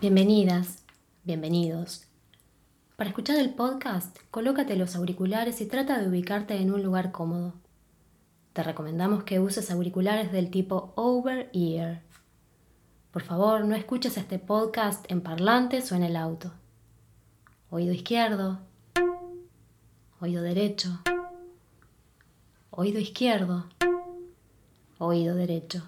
Bienvenidas, bienvenidos. Para escuchar el podcast, colócate los auriculares y trata de ubicarte en un lugar cómodo. Te recomendamos que uses auriculares del tipo over ear. Por favor, no escuches este podcast en parlantes o en el auto. Oído izquierdo, oído derecho, oído izquierdo, oído derecho.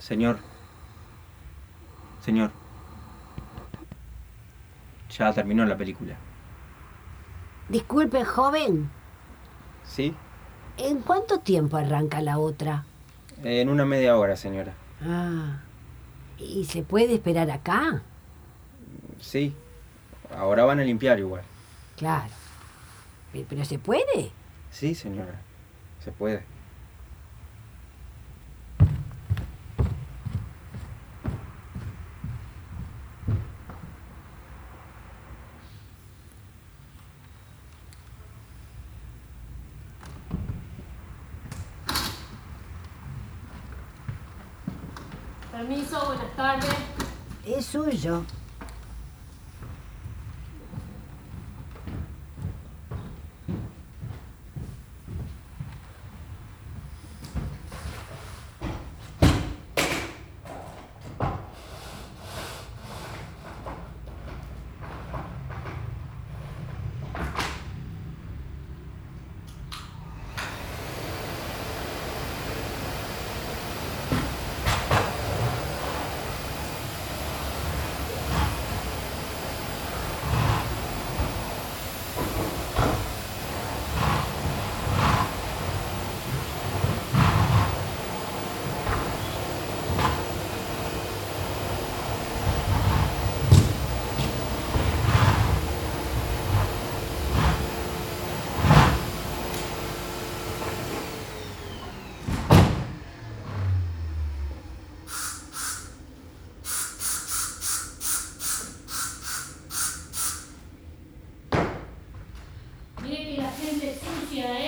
Señor. Señor. Ya terminó la película. Disculpe, joven. ¿Sí? ¿En cuánto tiempo arranca la otra? En una media hora, señora. Ah. ¿Y se puede esperar acá? Sí. Ahora van a limpiar igual. Claro. ¿Pero se puede? Sí, señora. Se puede. Permiso, buenas tardes. Es suyo. Mire que la gente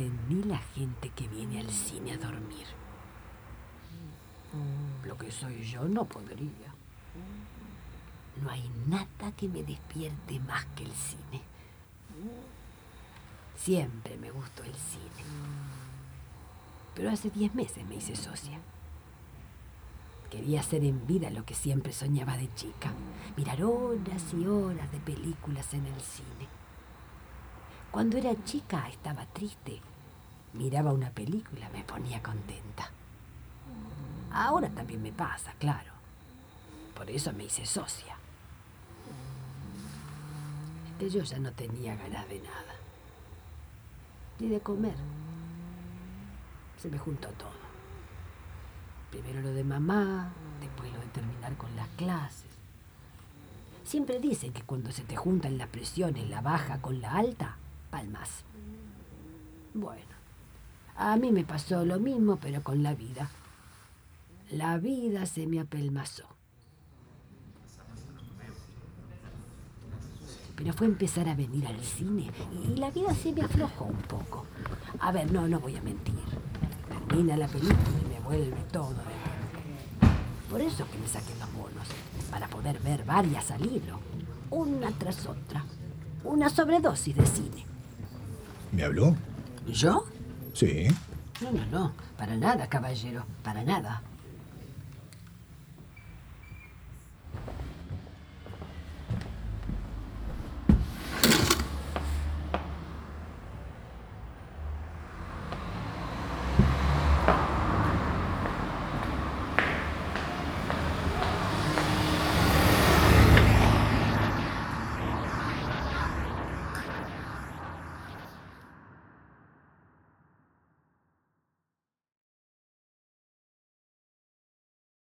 entendí la gente que viene al cine a dormir. lo que soy yo, no podría. No hay nada que me despierte más que el cine. Siempre me gustó el cine. Pero hace diez meses me hice socia. Quería hacer en vida lo que siempre soñaba de chica. Mirar horas y horas de películas en el cine. Cuando era chica estaba triste. Miraba una película, me ponía contenta. Ahora también me pasa, claro. Por eso me hice socia. Que yo ya no tenía ganas de nada. Ni de comer. Se me juntó todo. Primero lo de mamá, después lo de terminar con las clases. Siempre dicen que cuando se te juntan las presiones, la baja con la alta, palmas. Bueno, a mí me pasó lo mismo, pero con la vida. La vida se me apelmazó. Pero fue empezar a venir al cine y la vida se me aflojó un poco. A ver, no, no voy a mentir. Termina la película y me vuelve todo de nuevo. Por eso que me saqué los bonos, para poder ver varias al hilo, una tras otra. Una sobredosis de cine. ¿Me habló? ¿Yo? Sí. No, no, no, para nada, caballero, para nada.